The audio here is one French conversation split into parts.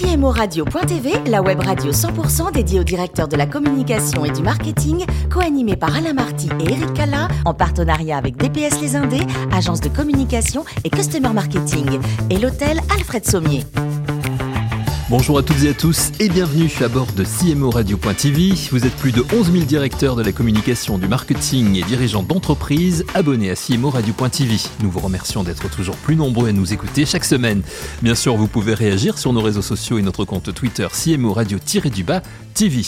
CMO Radio.tv, la web radio 100% dédiée aux directeurs de la communication et du marketing, co-animée par Alain Marty et Eric Cala, en partenariat avec DPS Les Indés, agence de communication et customer marketing, et l'hôtel Alfred Sommier. Bonjour à toutes et à tous et bienvenue à bord de CMO Radio.tv. Vous êtes plus de 11 000 directeurs de la communication, du marketing et dirigeants d'entreprises abonnés à CMO Radio.tv. Nous vous remercions d'être toujours plus nombreux à nous écouter chaque semaine. Bien sûr, vous pouvez réagir sur nos réseaux sociaux et notre compte Twitter CMO Radio-du-bas TV.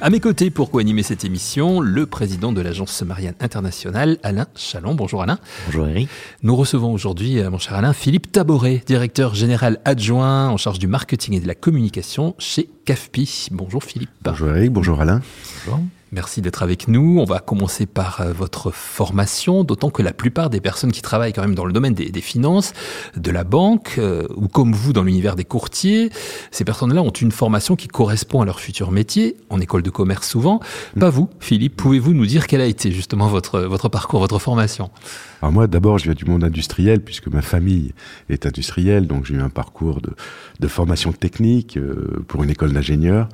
À mes côtés, pour co-animer cette émission, le président de l'agence Marianne Internationale, Alain Chalon. Bonjour Alain. Bonjour Eric. Nous recevons aujourd'hui, euh, mon cher Alain, Philippe Taboret, directeur général adjoint en charge du marketing et de la communication chez CAFPI. Bonjour Philippe. Bonjour Eric, bonjour Alain. Bonjour. Merci d'être avec nous. On va commencer par euh, votre formation, d'autant que la plupart des personnes qui travaillent quand même dans le domaine des, finances, de la banque, euh, ou comme vous dans l'univers des courtiers, ces personnes-là ont une formation qui correspond à leur futur métier, en école de commerce souvent. Pas vous, Philippe, pouvez-vous nous dire quel a été justement votre, votre parcours, votre formation? Alors moi, d'abord, je viens du monde industriel puisque ma famille est industrielle, donc j'ai eu un parcours de, de formation technique euh, pour une école d'ingénieur.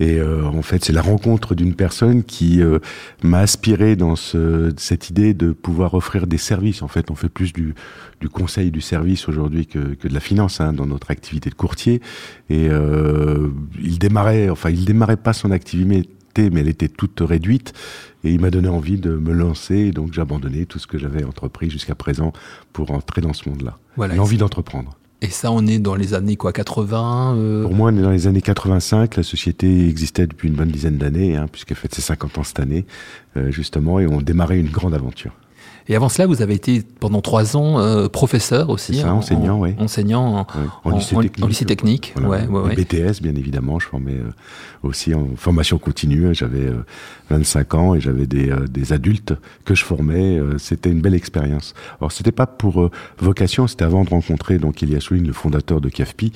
Et euh, en fait, c'est la rencontre d'une personne qui euh, m'a aspiré dans ce, cette idée de pouvoir offrir des services. En fait, on fait plus du, du conseil du service aujourd'hui que, que, de la finance hein, dans notre activité de courtier. Et il démarrait, enfin, il démarrait pas son activité mais elle était toute réduite. Et il m'a donné envie de me lancer, et donc j'ai abandonné tout ce que j'avais entrepris jusqu'à présent pour entrer dans ce monde-là. Voilà, L'envie d'entreprendre. Et ça, on est dans les années quoi, 80 euh Pour moi, on est dans les années 85. La société existait depuis une bonne dizaine d'années, hein, puisqu'elle fête ses 50 ans cette année, euh, justement, et on démarrait une grande aventure. Et avant cela, vous avez été pendant trois ans euh, professeur aussi. Ça, enseignant, oui. Enseignant en, lycée technique. Ouais, ouais, BTS, bien évidemment. Je formais euh, aussi en formation continue. J'avais 25 euh, ans et j'avais des, des, adultes que je formais. c'était une belle expérience. Alors, c'était pas pour vocation, c'était avant de rencontrer donc Elias Souline, le fondateur de CAFPI.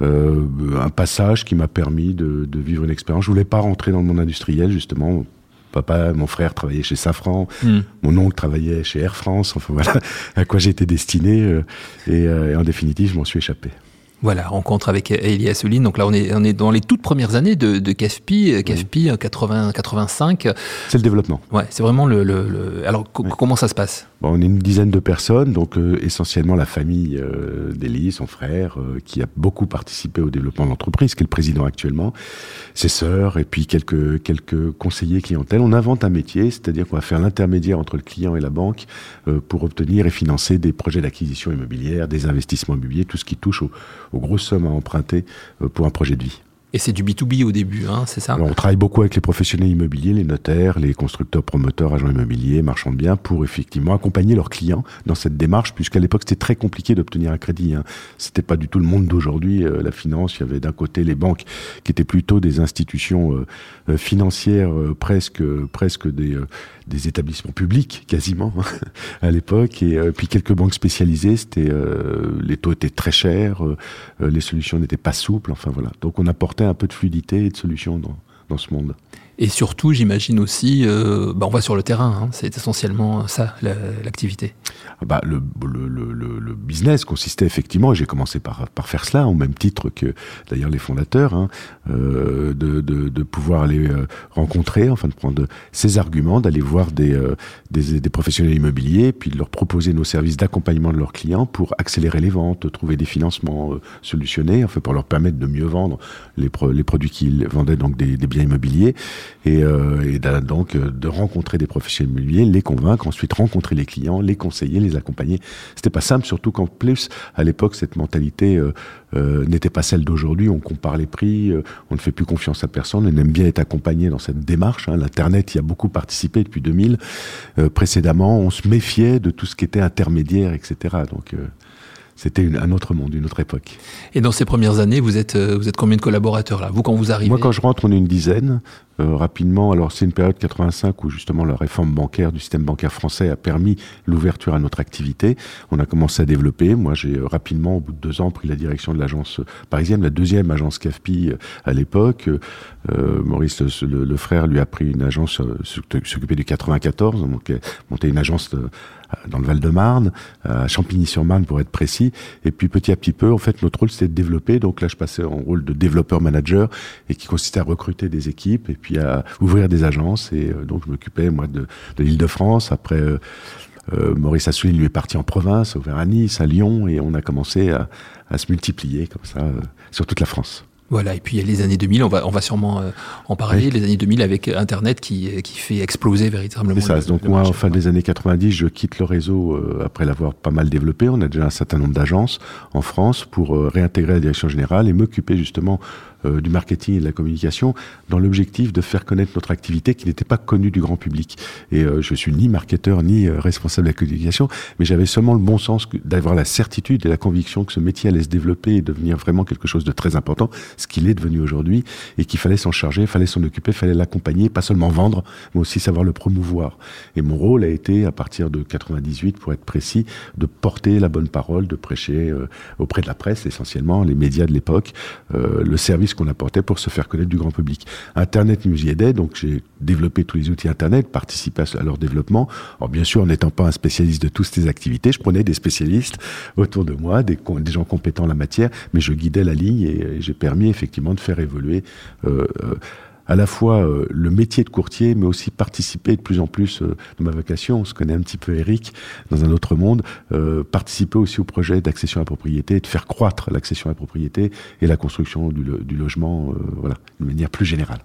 un passage qui m'a permis de, de, vivre une expérience. Je voulais pas rentrer dans le monde industriel, justement, papa, mon frère travaillait chez Safran, hmm. mon oncle travaillait chez Air France. Enfin voilà à quoi j'étais destiné. Euh, euh, et, en définitive, je m'en suis échappé. Voilà, rencontre avec Elia Souline. Donc là, on est, on est dans les toutes premières années de, de CAFPI, CAFPI 80, 85. C'est le développement. Ouais, c'est vraiment le. le, Alors, comment ça se passe? On est une dizaine de personnes, donc euh, essentiellement la famille euh, d'Elie, son frère, euh, qui a beaucoup participé au développement de l'entreprise, qui est le président actuellement, ses sœurs, et puis quelques quelques conseillers clientèle. On invente un métier, c'est-à-dire qu'on va faire l'intermédiaire entre le client et la banque pour obtenir et financer des projets d'acquisition immobilière, des investissements immobiliers, tout ce qui touche aux, aux grosses sommes à emprunter pour un projet de vie. Et c'est du B2B au début, hein, c'est ça? Alors, On travaille beaucoup avec les professionnels immobiliers, les notaires, les constructeurs, promoteurs, agents immobiliers, marchands de biens, pour effectivement accompagner leurs clients dans cette démarche, puisqu'à l'époque c'était très compliqué d'obtenir un crédit. Hein. C'était pas du tout le monde d'aujourd'hui, euh, la finance. Il y avait d'un côté les banques qui étaient plutôt des institutions euh, euh, financières, presque, presque des, des établissements publics quasiment à l'époque, et puis quelques banques spécialisées. C'était les taux étaient très chers, les solutions n'étaient pas souples. Enfin voilà. Donc on apportait un peu de fluidité et de solution dans, dans ce monde. Et surtout, j'imagine aussi, euh, bah on va sur le terrain, hein, c'est essentiellement ça, l'activité. Ah bah, le, le, le, le, business consistait effectivement, et j'ai commencé par, par faire cela, au même titre que d'ailleurs les fondateurs, hein, euh, de, de, de, pouvoir aller euh, rencontrer, enfin de prendre ces arguments, d'aller voir des, euh, des, des, professionnels immobiliers, puis de leur proposer nos services d'accompagnement de leurs clients pour accélérer les ventes, trouver des financements solutionnés, enfin pour leur permettre de mieux vendre les, les produits qu'ils vendaient, donc des, des biens immobiliers et, euh, donc euh, de rencontrer des professionnels immobiliers, les convaincre, ensuite rencontrer les clients, les conseiller, les accompagner. C'était pas simple, surtout qu'en plus à l'époque cette mentalité euh n'était pas celle d'aujourd'hui. On compare les prix, on ne fait plus confiance à personne, on aime bien être accompagné dans cette démarche. Hein. L'internet y a beaucoup participé depuis 2000. précédemment, on se méfiait de tout ce qui était intermédiaire, etc. Donc c'était un autre monde, une autre époque. Et dans ces premières années, vous êtes, vous êtes combien de collaborateurs là? Vous, quand vous arrivez Moi, quand je rentre, on est une dizaine. Rapidement. Alors c'est une période 85 où justement la réforme bancaire du système bancaire français a permis l'ouverture à notre activité. On a commencé à développer. Moi, j'ai rapidement, au bout de deux ans, pris la direction de l'agence parisienne, la deuxième agence CAFPI à l'époque. Maurice, le, frère, lui a pris une agence s'occuper du 94, donc monté une agence dans le Val-de-Marne, à Champigny-sur-Marne pour être précis. Et puis petit à petit peu, en fait, notre rôle c'était de développer. Donc là, je passais en rôle de développeur-manager et qui consistait à recruter des équipes à ouvrir des agences. Et euh, donc je m'occupais moi de, de l'Île-de-France. Après. Euh, euh, Maurice Assouline lui est parti en province, ouvert à Nice, à Lyon, et on a commencé à, à se multiplier comme ça sur toute la France. Voilà, et puis il y a les années 2000, on va, on va sûrement euh, en parler, les années 2000 avec Internet qui, qui fait exploser véritablement. C'est ça, donc moi, en fin des années 90, je quitte le réseau euh, après l'avoir pas mal développé. On a déjà un certain nombre d'agences en France pour euh, réintégrer la direction générale et m'occuper justement euh, du marketing et de la communication dans l'objectif de faire connaître notre activité qui n'était pas connue du grand public. Et euh, je suis ni marketeur ni euh, responsable de la communication, mais j'avais seulement le bon sens d'avoir la certitude et la conviction que ce métier allait se développer et devenir vraiment quelque chose de très important, ce qu'il est devenu aujourd'hui, et qu'il fallait s'en charger, fallait s'en occuper, fallait l'accompagner, pas seulement vendre, mais aussi savoir le promouvoir. Et mon rôle a été, à partir de 98, pour être précis, de porter la bonne parole, de prêcher auprès de la presse essentiellement, les médias de l'époque, le service qu'on apportait pour se faire connaître du grand public. Internet nous y aidait, donc j'ai développé tous les outils Internet, participé à leur développement. Alors bien sûr, en n'étant pas un spécialiste de toutes ces activités, je prenais des spécialistes autour de moi, des, gens compétents en la matière, mais je guidais la ligne et, j'ai permis effectivement de faire évoluer euh, euh, à la fois euh, le métier de courtier, mais aussi participer de plus en plus euh, de ma vocation. On se connaît un petit peu Eric dans un autre monde. Euh, participer aussi au projet d'accession à la propriété, de faire croître l'accession à la propriété et la construction du, du logement, voilà, de manière plus générale.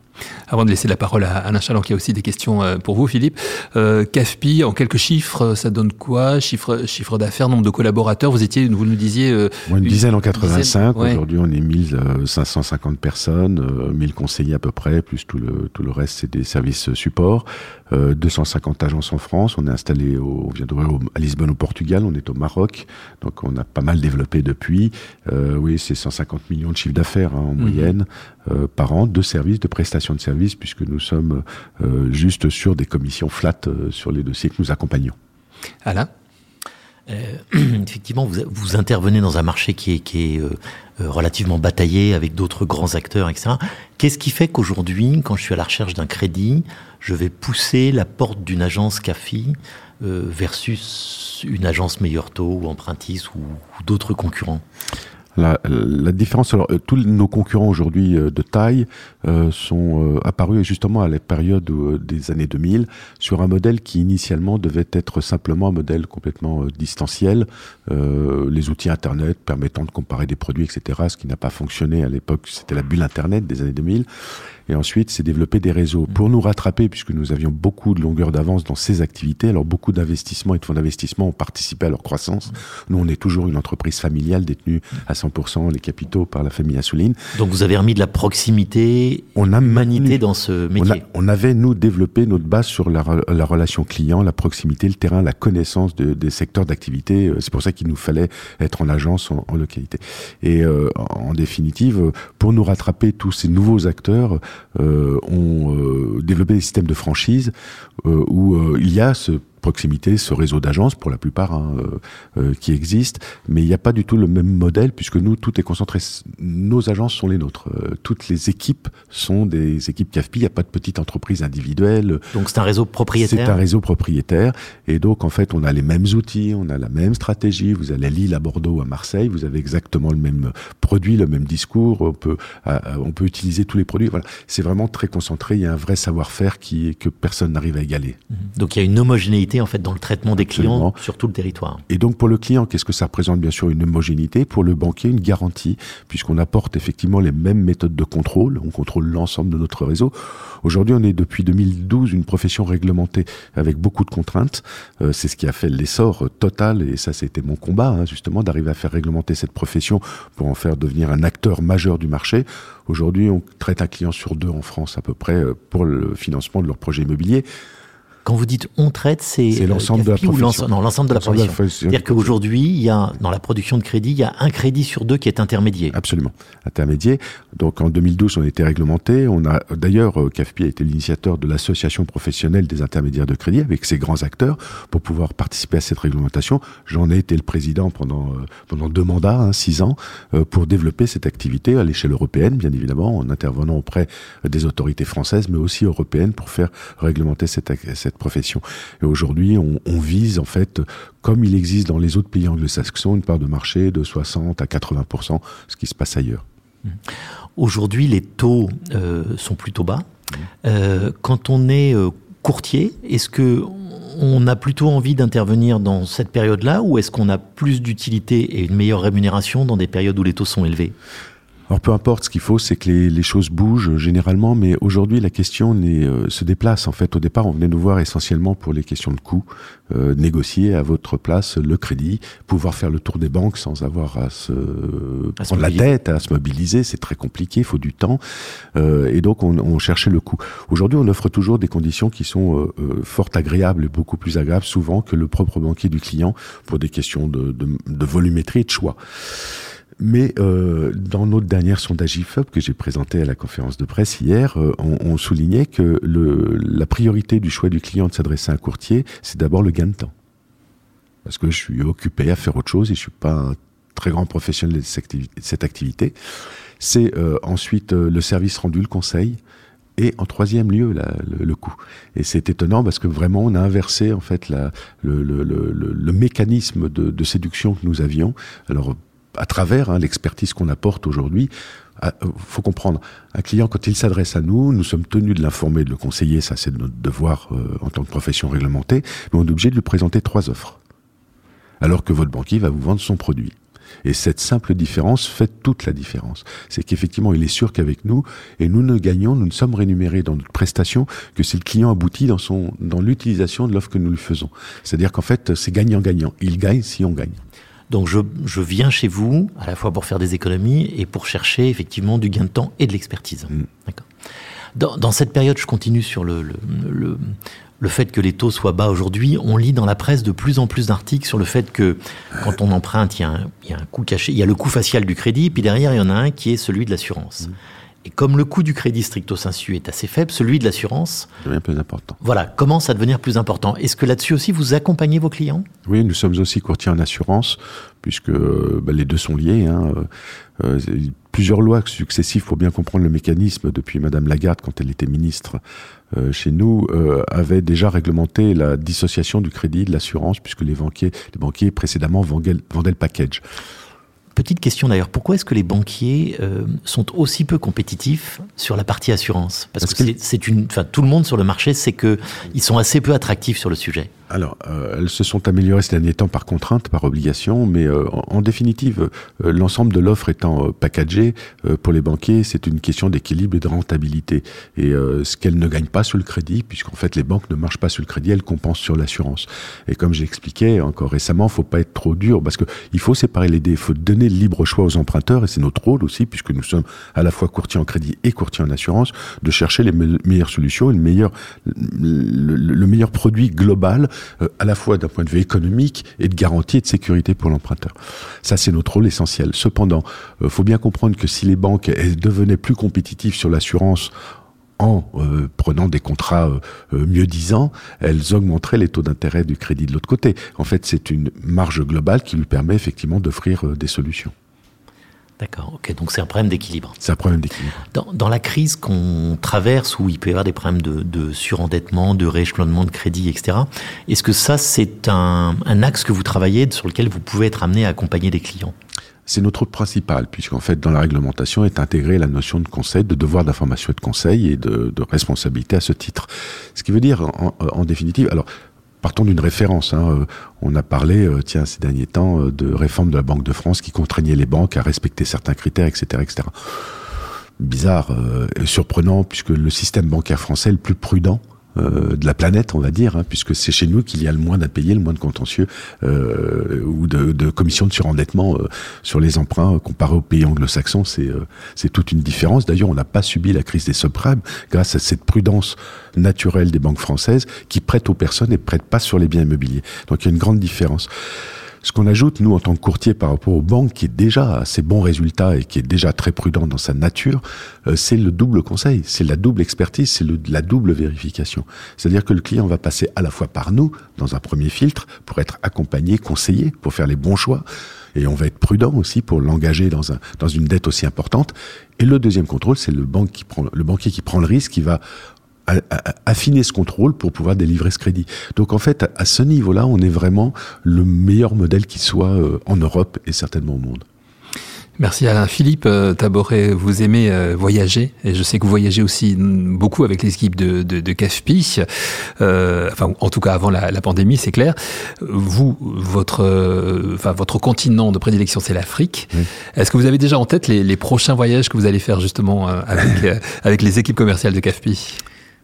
Avant de laisser la parole à Alain Chaland, qui a aussi des questions euh, pour vous, Philippe. Euh, CAFPI, en quelques chiffres, ça donne quoi? Chiffre, chiffre d'affaires, nombre de collaborateurs? Vous étiez, vous nous disiez... Euh, une, dizaine en 85. Aujourd'hui, on est 1550 personnes, 1000 conseillers à peu près, plus tout le, tout le reste, c'est des services support. 250 agences en France. On est installé au, on vient à Lisbonne au Portugal. On est au Maroc. Donc, on a pas mal développé depuis. oui, c'est 150 millions de chiffres d'affaires hein, en mhm. moyenne. Euh, par an de services, de prestations de services, puisque nous sommes euh, juste sur des commissions flat euh, sur les dossiers que nous accompagnons. Alain? effectivement, vous, vous, intervenez dans un marché qui est, qui est relativement bataillé avec d'autres grands acteurs, etc. Qu'est-ce qui fait qu'aujourd'hui, quand je suis à la recherche d'un crédit, je vais pousser la porte d'une agence CAFI versus une agence meilleur taux ou Empruntis ou d'autres concurrents? La, la, différence, alors, euh, tous nos concurrents aujourd'hui euh, de taille euh, sont apparus justement à la période des années 2000 sur un modèle qui initialement devait être simplement un modèle complètement distanciel, les outils Internet permettant de comparer des produits, etc. Ce qui n'a pas fonctionné à l'époque, c'était la bulle Internet des années 2000. Et ensuite, c'est développer des réseaux. Pour nous rattraper, puisque nous avions beaucoup de longueur d'avance dans ces activités, alors beaucoup d'investissements et de fonds d'investissement ont participé à leur croissance. Nous, on est toujours une entreprise familiale détenue à 100% les capitaux par la famille Assouline. Donc vous avez remis de la proximité, on a humanité dans ce métier. On, avait, nous, développé notre base sur la, relation client, la proximité, le terrain, la connaissance des secteurs d'activité. C'est pour ça qu'il nous fallait être en agence, en, localité. Et euh, en définitive, pour nous rattraper tous ces nouveaux acteurs, euh, ont euh, développé des systèmes de franchise euh, où il y a ce proximité, ce réseau d'agences pour la plupart hein, euh, euh, qui existent, mais il n'y a pas du tout le même modèle puisque nous, tout est concentré. Nos agences sont les nôtres. Euh, toutes les équipes sont des équipes CAFPI. Il n'y a pas de petite entreprise individuelle. Donc c'est un réseau propriétaire. C'est un réseau propriétaire, et donc en fait, on a les mêmes outils, on a la même stratégie. Vous allez à Lille, à Bordeaux, à Marseille, vous avez exactement le même produit, le même discours. On peut, on peut utiliser tous les produits. Voilà, c'est vraiment très concentré. Il y a un vrai savoir-faire qui que personne n'arrive à égaler. Donc il y a une homogénéité en fait dans le traitement des clients sur tout le territoire. Et donc pour le client, qu'est-ce que ça représente Bien sûr une homogénéité. Pour le banquier, une garantie, puisqu'on apporte effectivement les mêmes méthodes de contrôle. On contrôle l'ensemble de notre réseau. Aujourd'hui, on est depuis 2012 une profession réglementée avec beaucoup de contraintes. Euh, c'est ce qui a fait l'essor total, et ça c'était mon combat, hein, justement, d'arriver à faire réglementer cette profession pour en faire devenir un acteur majeur du marché. Aujourd'hui, on traite un client sur deux en France à peu près euh, pour le financement de leur projet immobilier. Quand vous dites on traite, c'est C'est l'ensemble de la profession. non, l'ensemble de la profession. C'est-à-dire qu'aujourd'hui, il y a dans la production de crédit, il y a un crédit sur deux qui est intermédiaire. Absolument. Intermédiaire. Donc en 2012, on a été réglementé. On a d'ailleurs, euh, CAFPI a été l'initiateur de l'association professionnelle des intermédiaires de crédit avec ses grands acteurs pour pouvoir participer à cette réglementation. J'en ai été le président pendant euh, pendant deux mandats, hein, six ans, euh, pour développer cette activité à l'échelle européenne, bien évidemment, en intervenant auprès des autorités françaises, mais aussi européennes pour faire réglementer cette ac- cette profession. Et aujourd'hui, on, on vise en fait, comme il existe dans les autres pays anglo-saxons, une part de marché de 60 à 80 ce qui se passe ailleurs. Aujourd'hui, les taux euh, sont plutôt bas. Euh, quand on est euh, courtier, est-ce que on a plutôt envie d'intervenir dans cette période-là ou est-ce qu'on a plus d'utilité et une meilleure rémunération dans des périodes où les taux sont élevés? Alors peu importe, ce qu'il faut, c'est que les, les choses bougent euh, généralement, mais aujourd'hui la question euh, se déplace. En fait, au départ, on venait nous voir essentiellement pour les questions de coûts, euh, négocier à votre place le crédit, pouvoir faire le tour des banques sans avoir à se À se prendre la tête, à se mobiliser. C'est très compliqué, il faut du temps, Euh, et donc on, on cherchait le coût. Aujourd'hui, on offre toujours des conditions qui sont euh, euh, fort agréables et beaucoup plus agréables souvent que le propre banquier du client pour des questions de, de, de volumétrie et de choix. Mais euh, dans notre dernier sondage IFOP que j'ai présenté à la conférence de presse hier, euh, on, soulignait que la priorité du choix du client de s'adresser à un courtier, c'est d'abord le gain de temps. Parce que je suis occupé à faire autre chose et je suis pas un très grand professionnel de cette activité. C'est euh, ensuite le service rendu, le conseil. Et en troisième lieu, le, coût. Et c'est étonnant parce que vraiment, on a inversé en fait le mécanisme de, de séduction que nous avions. Alors, à travers hein, l'expertise qu'on apporte aujourd'hui, euh, faut comprendre, un client, quand il s'adresse à nous, nous sommes tenus de l'informer, de le conseiller, ça c'est notre devoir euh, en tant que profession réglementée, mais on est obligé de lui présenter trois offres. Alors que votre banquier va vous vendre son produit. Et cette simple différence fait toute la différence. C'est qu'effectivement, il est sûr qu'avec nous, et nous ne gagnons, nous ne sommes rémunérés dans notre prestation que si le client aboutit dans dans l'utilisation de l'offre que nous lui faisons. C'est-à-dire qu'en fait, c'est gagnant-gagnant. Il gagne si on gagne. Donc je, je viens chez vous à la fois pour faire des économies et pour chercher effectivement du gain de temps et de l'expertise. Mm. D'accord. Dans, dans cette période, je continue sur le, le, le, le fait que les taux soient bas aujourd'hui. On lit dans la presse de plus en plus d'articles sur le fait que quand on emprunte, il y, a un, il y a un coût caché, il y a le coût facial du crédit, puis derrière, il y en a un qui est celui de l'assurance. Et comme le coût du crédit stricto sensu est assez faible, celui de l'assurance, bien plus important. voilà, commence à devenir plus important. Est-ce que là-dessus aussi, vous accompagnez vos clients? Oui, nous sommes aussi courtiers en assurance, puisque bah, les deux sont liés. Hein. Euh, plusieurs lois successives pour bien comprendre le mécanisme depuis Madame Lagarde, quand elle était ministre euh, chez nous, euh, avaient déjà réglementé la dissociation du crédit de l'assurance, puisque les banquiers, les banquiers précédemment vendaient, vendaient le package. Petite question d'ailleurs, pourquoi est-ce que les banquiers euh, sont aussi peu compétitifs sur la partie assurance? Parce, Parce que, que- c'est- c'est une, enfin tout le monde sur le marché sait que ils sont assez peu attractifs sur le sujet. Alors, euh, elles se sont améliorées ces derniers temps par contrainte, par obligation, mais euh, en, définitive, euh, l'ensemble de l'offre étant euh, packagée, euh, pour les banquiers, c'est une question d'équilibre et de rentabilité. Et euh, ce qu'elles ne gagnent pas sur le crédit, puisqu'en fait les banques ne marchent pas sur le crédit, elles compensent sur l'assurance. Et comme j'expliquais encore récemment, faut pas être trop dur, parce que il faut séparer les dés, il faut donner le libre choix aux emprunteurs, et c'est notre rôle aussi, puisque nous sommes à la fois courtier en crédit et courtier en assurance, de chercher les me- meilleures solutions, et le meilleur, le, le- le meilleur produit global, euh, à la fois d'un point de vue économique et de garantie et de sécurité pour l'emprunteur. Ça, c'est notre rôle essentiel. Cependant, il faut bien comprendre que si les banques devenaient plus compétitives sur l'assurance en euh, prenant des contrats euh, euh, mieux disants, elles augmenteraient les taux d'intérêt du crédit de l'autre côté. En fait, c'est une marge globale qui lui permet effectivement d'offrir euh, des solutions. D'accord, ok, donc c'est un problème d'équilibre. C'est un problème d'équilibre. Dans, dans la crise qu'on traverse, où il peut y avoir des problèmes de, de surendettement, de rééchelonnement de crédit, etc., est-ce que ça, c'est un, un axe que vous travaillez, sur lequel vous pouvez être amené à accompagner des clients? C'est notre rôle principal, puisqu'en fait, dans la réglementation est intégrée la notion de conseil, de devoir d'information et de conseil et de, de responsabilité à ce titre. Ce qui veut dire, en, en définitive, alors, partons d'une référence. Hein, euh, on a parlé, euh, tiens, ces derniers temps, euh, de réforme de la Banque de France qui contraignait les banques à respecter certains critères, etc., etc. Bizarre, et surprenant, puisque le système bancaire français est le plus prudent euh, de la planète, on va dire, hein, puisque c'est chez nous qu'il y a le moins d'impayés, le moins de contentieux euh, ou de, de commissions de surendettement euh, sur les emprunts comparé aux pays anglo-saxons. C'est c'est toute une différence. D'ailleurs, on n'a pas subi la crise des subprimes grâce à cette prudence naturelle des banques françaises qui prêtent aux personnes et prêtent pas sur les biens immobiliers. Donc il y a une grande différence. Ce qu'on ajoute, nous, en tant que courtier par rapport aux banques, qui est déjà à ses bons résultats et qui est déjà très prudent dans sa nature, euh, c'est le double conseil, c'est la double expertise, c'est la double vérification. C'est-à-dire que le client va passer à la fois par nous, dans un premier filtre, pour être accompagné, conseillé, pour faire les bons choix, et on va être prudent aussi pour l'engager dans, un, dans une dette aussi importante. Et le deuxième contrôle, c'est le, banque qui prend, le banquier qui prend le risque, qui va affiner ce contrôle pour pouvoir délivrer ce crédit. Donc en fait, à ce niveau-là, on est vraiment le meilleur modèle qui soit euh, en Europe et certainement au monde. Merci Alain. Philippe euh, Taboret, vous aimez euh, voyager et je sais que vous voyagez aussi beaucoup avec l'équipe de, de, de CAFPI, enfin en tout cas avant la, la pandémie, c'est clair. Vous, votre, enfin votre continent de prédilection, c'est l'Afrique. Est-ce que vous avez déjà en tête les, les, prochains voyages que vous allez faire justement avec, avec les équipes commerciales de CAFPI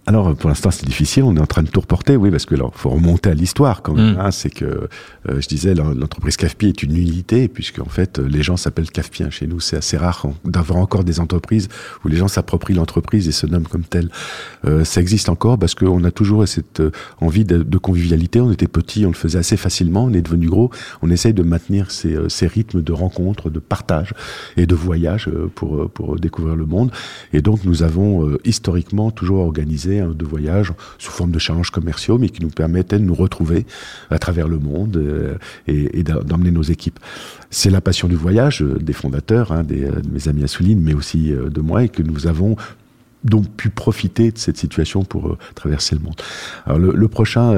alors, pour l'instant, c'est difficile. On est en train de tout reporter, oui, parce que là, faut remonter à l'histoire quand même. Mm. Hein, c'est que, euh, je disais, l'entreprise CAFPI est une unité, puisque en fait, les gens s'appellent CAFPI. Chez nous, c'est assez rare d'avoir encore des entreprises où les gens s'approprient l'entreprise et se nomment comme tel. Euh, ça existe encore parce qu'on a toujours cette euh, envie de, de, convivialité. On était petit, on le faisait assez facilement. On est devenu gros. On essaye de maintenir ces, euh, ces rythmes de rencontres, de partage et de voyage pour, pour découvrir le monde. Et donc, nous avons historiquement toujours organisé de voyage sous forme de challenges commerciaux, mais qui nous permettaient de nous retrouver à travers le monde euh, et, d'emmener nos équipes. C'est la passion du voyage euh, des fondateurs, hein, des, de mes amis Assouline, mais aussi euh, de moi, et que nous avons donc pu profiter de cette situation pour traverser le monde. Alors le, prochain,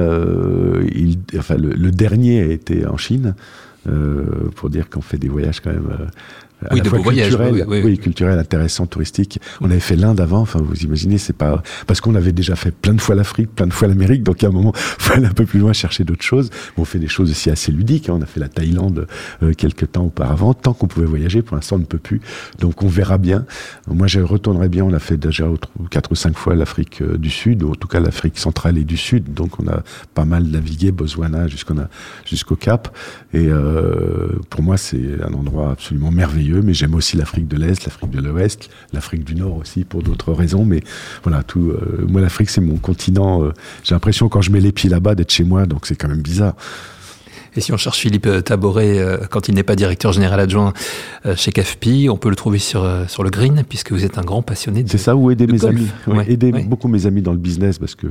enfin le, dernier a été en Chine, pour dire qu'on fait des voyages quand même à oui, la fois culturel, oui, oui. touristique. On avait fait l'Inde avant, enfin vous imaginez, c'est pas parce qu'on avait déjà fait plein de fois l'Afrique, plein de fois l'Amérique, donc à un moment, faut aller un peu plus loin chercher d'autres choses. On fait des choses aussi assez ludiques. Hein. On a fait la Thaïlande euh, quelques temps auparavant, tant qu'on pouvait voyager. Pour l'instant, on ne peut plus, donc on verra bien. Moi, je retournerai bien. On a fait déjà quatre ou cinq fois l'Afrique euh, du Sud, ou en tout cas l'Afrique centrale et du Sud. Donc on a pas mal navigué, Botswana jusqu'au jusqu'au Cap. Et euh, pour moi, c'est un endroit absolument merveilleux mais j'aime aussi l'Afrique de l'Est, l'Afrique de l'Ouest, l'Afrique du Nord aussi pour d'autres raisons. Mais voilà, tout. Euh, moi, l'Afrique, c'est mon continent. Euh, j'ai l'impression quand je mets les pieds là-bas d'être chez moi, donc c'est quand même bizarre. Et si on cherche Philippe Taboret euh, quand il n'est pas directeur général adjoint euh, chez CAFPI, on peut le trouver sur, euh, sur le green, puisque vous êtes un grand passionné de C'est ça, ou aider mes amis. aider beaucoup mes amis dans le business, parce que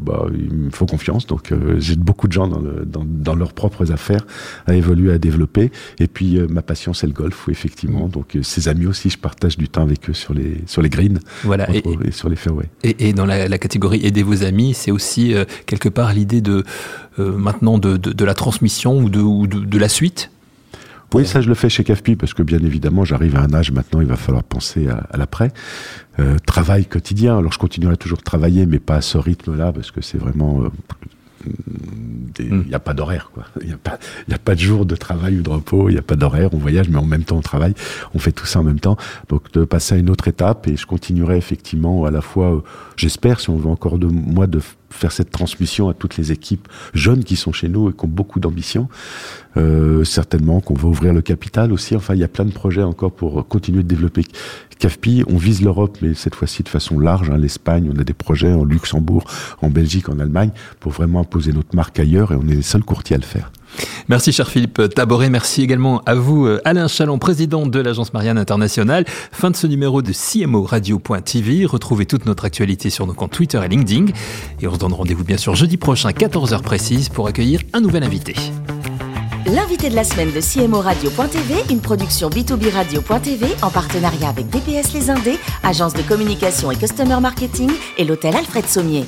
bah, il me faut confiance. Donc j'ai beaucoup de gens dans, le, dans, dans, leurs propres affaires à évoluer, à développer. Et puis ma passion, c'est le golf, effectivement. Mm. Donc ces amis aussi, je partage du temps avec eux sur les, sur les greens voilà, et, et, sur les fairways. Et, et dans la, la, catégorie aider vos amis, c'est aussi quelque part l'idée de maintenant de, de de la transmission ou de, ou de, la suite oui, ça je le fais chez CAFPI parce que bien évidemment j'arrive à un âge maintenant, il va falloir penser à, l'après. Euh, travail quotidien, alors je continuerai toujours de travailler mais pas à ce rythme-là parce que c'est vraiment... Euh, il n'y a pas d'horaire, quoi. Il n'y a, pas, a pas de jour de travail ou de repos, il n'y a pas d'horaire, on voyage, mais en même temps on travaille, on fait tout ça en même temps. Donc de passer à une autre étape, et je continuerai effectivement à la fois, euh, j'espère, si on veut encore de moi, de faire cette transmission à toutes les équipes jeunes qui sont chez nous et qui ont beaucoup d'ambition. Euh, certainement qu'on va ouvrir le capital aussi. Enfin, il y a plein de projets encore pour continuer de développer CAFPI. On vise l'Europe, mais cette fois-ci de façon large. Hein, L'Espagne, on a des projets en Luxembourg, en Belgique, en Allemagne, pour vraiment imposer notre marque ailleurs et on est les seuls courtiers à le faire. Merci cher Philippe Taboré, merci également à vous euh, Alain Chalon, président de l'agence Marianne Internationale. Fin de ce numéro de CMO Radio.tv. Retrouvez toute notre actualité sur nos comptes Twitter et LinkedIn. Et on se donne rendez-vous bien sûr jeudi prochain, 14h précise, pour accueillir un nouvel invité. L'invité de la semaine de CMO Radio.tv, une production B2B Radio.tv en partenariat avec DPS Les Indés, agence de communication et customer marketing et l'hôtel Alfred Sommier.